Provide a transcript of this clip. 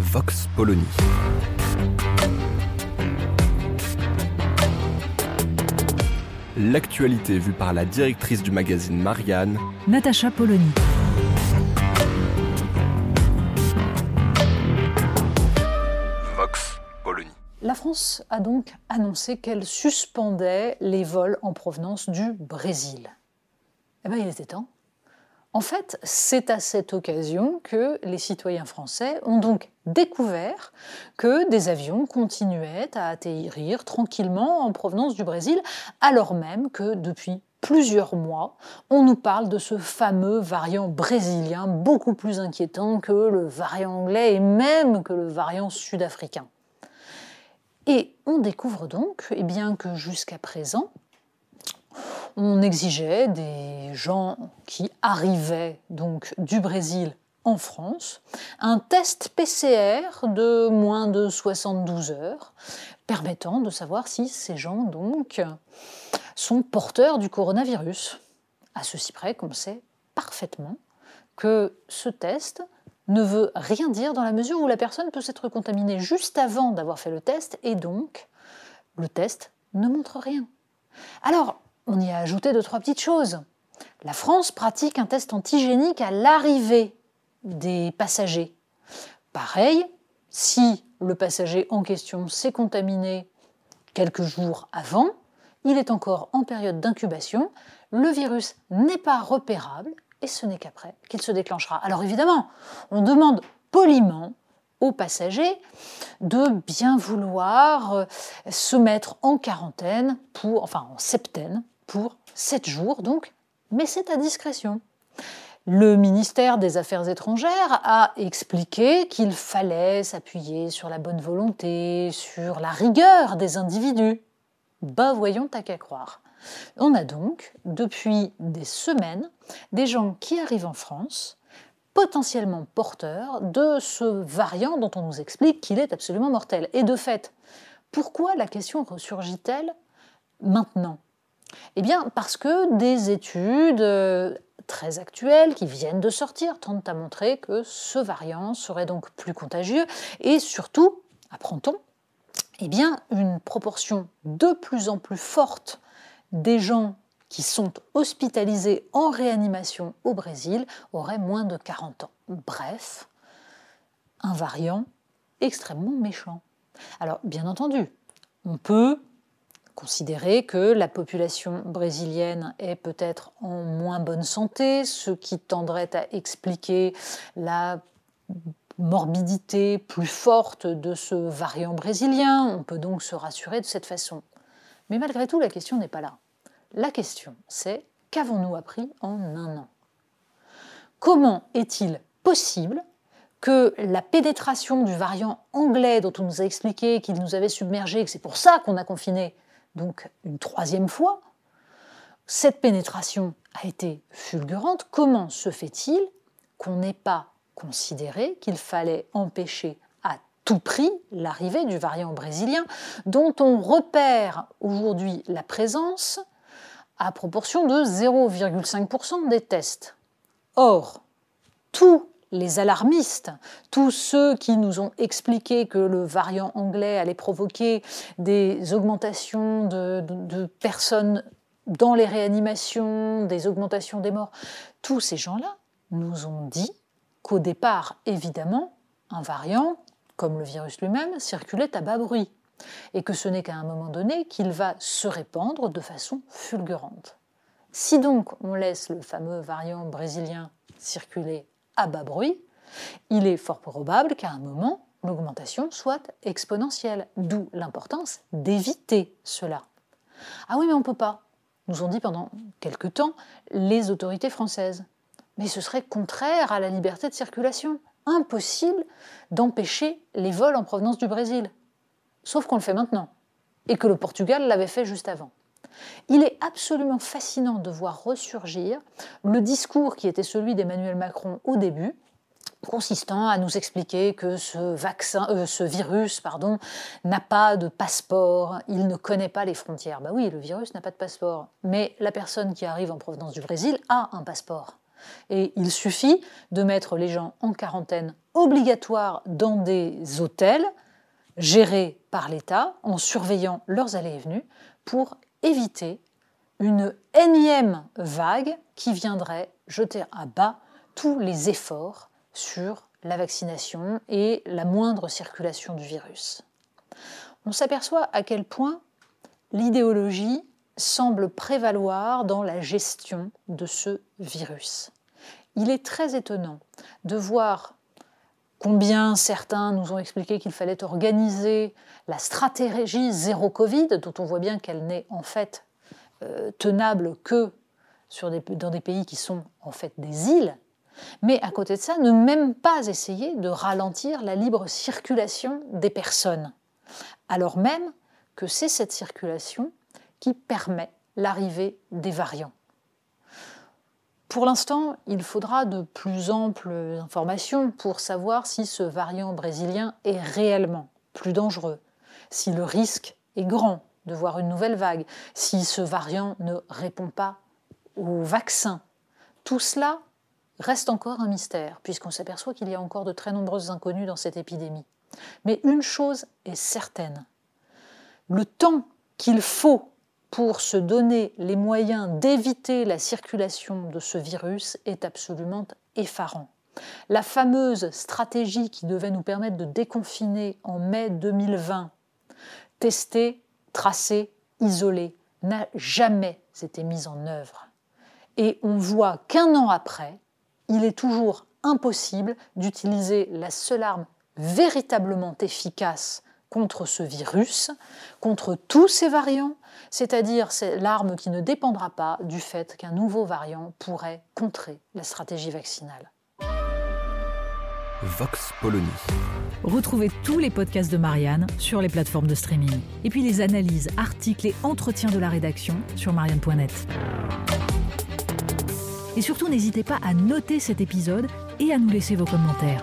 Vox Polony. L'actualité vue par la directrice du magazine Marianne, Natacha Polony. Vox Polony. La France a donc annoncé qu'elle suspendait les vols en provenance du Brésil. Eh bien, il était temps. En fait, c'est à cette occasion que les citoyens français ont donc découvert que des avions continuaient à atterrir tranquillement en provenance du Brésil, alors même que depuis plusieurs mois, on nous parle de ce fameux variant brésilien beaucoup plus inquiétant que le variant anglais et même que le variant sud-africain. Et on découvre donc eh bien, que jusqu'à présent, on exigeait des gens qui arrivaient donc du Brésil en France un test PCR de moins de 72 heures permettant de savoir si ces gens donc sont porteurs du coronavirus. À ceci près qu'on sait parfaitement que ce test ne veut rien dire dans la mesure où la personne peut s'être contaminée juste avant d'avoir fait le test et donc le test ne montre rien. Alors, on y a ajouté deux, trois petites choses. La France pratique un test antigénique à l'arrivée des passagers. Pareil, si le passager en question s'est contaminé quelques jours avant, il est encore en période d'incubation, le virus n'est pas repérable et ce n'est qu'après qu'il se déclenchera. Alors évidemment, on demande poliment aux passagers de bien vouloir euh, se mettre en quarantaine pour, enfin en septaine pour 7 jours donc, mais c'est à discrétion. Le ministère des Affaires étrangères a expliqué qu'il fallait s'appuyer sur la bonne volonté, sur la rigueur des individus. Bah voyons, t'as qu'à croire. On a donc, depuis des semaines, des gens qui arrivent en France, potentiellement porteurs de ce variant dont on nous explique qu'il est absolument mortel. Et de fait, pourquoi la question ressurgit-elle maintenant? Eh bien, parce que des études euh, très actuelles qui viennent de sortir tentent à montrer que ce variant serait donc plus contagieux et surtout, apprend-on, eh bien, une proportion de plus en plus forte des gens qui sont hospitalisés en réanimation au Brésil auraient moins de 40 ans. Bref, un variant extrêmement méchant. Alors, bien entendu, on peut considérer que la population brésilienne est peut-être en moins bonne santé, ce qui tendrait à expliquer la morbidité plus forte de ce variant brésilien. On peut donc se rassurer de cette façon. Mais malgré tout, la question n'est pas là. La question, c'est qu'avons-nous appris en un an? Comment est-il possible que la pénétration du variant anglais dont on nous a expliqué qu'il nous avait submergés, que c'est pour ça qu'on a confiné donc une troisième fois, cette pénétration a été fulgurante. Comment se fait-il qu'on n'ait pas considéré qu'il fallait empêcher à tout prix l'arrivée du variant brésilien, dont on repère aujourd'hui la présence à proportion de 0,5% des tests? Or, tous les alarmistes, tous ceux qui nous ont expliqué que le variant anglais allait provoquer des augmentations de, personnes dans les réanimations, des augmentations des morts, tous ces gens-là nous ont dit qu'au départ, évidemment, un variant, comme le virus lui-même, circulait à bas bruit, et que ce n'est qu'à un moment donné qu'il va se répandre de façon fulgurante. Si donc on laisse le fameux variant brésilien circuler à bas bruit, il est fort probable qu'à un moment, l'augmentation soit exponentielle, d'où l'importance d'éviter cela. Ah oui, mais on ne peut pas, nous ont dit pendant quelque temps les autorités françaises. mais ce serait contraire à la liberté de circulation. Impossible d'empêcher les vols en provenance du Brésil. Sauf qu'on le fait maintenant, et que le Portugal l'avait fait juste avant. Il est absolument fascinant de voir ressurgir le discours qui était celui d'Emmanuel Macron au début, consistant à nous expliquer que ce, vaccin, euh, ce virus pardon, n'a pas de passeport, il ne connaît pas les frontières. Bah oui, le virus n'a pas de passeport, mais la personne qui arrive en provenance du Brésil a un passeport. Et il suffit de mettre les gens en quarantaine obligatoire dans des hôtels gérés par l'État en surveillant leurs allées et venues pour éviter une énième vague qui viendrait jeter à bas tous les efforts sur la vaccination et la moindre circulation du virus. On s'aperçoit à quel point l'idéologie semble prévaloir dans la gestion de ce virus. Il est très étonnant de voir combien certains nous ont expliqué qu'il fallait organiser la stratégie zéro Covid, dont on voit bien qu'elle n'est en fait euh, tenable que dans des pays qui sont en fait des îles, mais à côté de ça, ne même pas essayer de ralentir la libre circulation des personnes, alors même que c'est cette circulation qui permet l'arrivée des variants. Pour l'instant, il faudra de plus amples informations pour savoir si ce variant brésilien est réellement plus dangereux, si le risque est grand de voir une nouvelle vague, si ce variant ne répond pas au vaccin. Tout cela reste encore un mystère, puisqu'on s'aperçoit qu'il y a encore de très nombreuses inconnues dans cette épidémie. Mais une chose est certaine, le temps qu'il faut pour se donner les moyens d'éviter la circulation de ce virus est absolument effarant. La fameuse stratégie qui devait nous permettre de déconfiner en mai 2020, tester, tracer, isoler, n'a jamais été mise en œuvre. Et on voit qu'un an après, il est toujours impossible d'utiliser la seule arme véritablement efficace contre ce virus, contre tous ces variants, c'est-à-dire c'est l'arme qui ne dépendra pas du fait qu'un nouveau variant pourrait contrer la stratégie vaccinale. Vox Polony. Retrouvez tous les podcasts de Marianne sur les plateformes de streaming. Et puis les analyses, articles et entretiens de la rédaction sur marianne.net. Et surtout, n'hésitez pas à noter cet épisode et à nous laisser vos commentaires.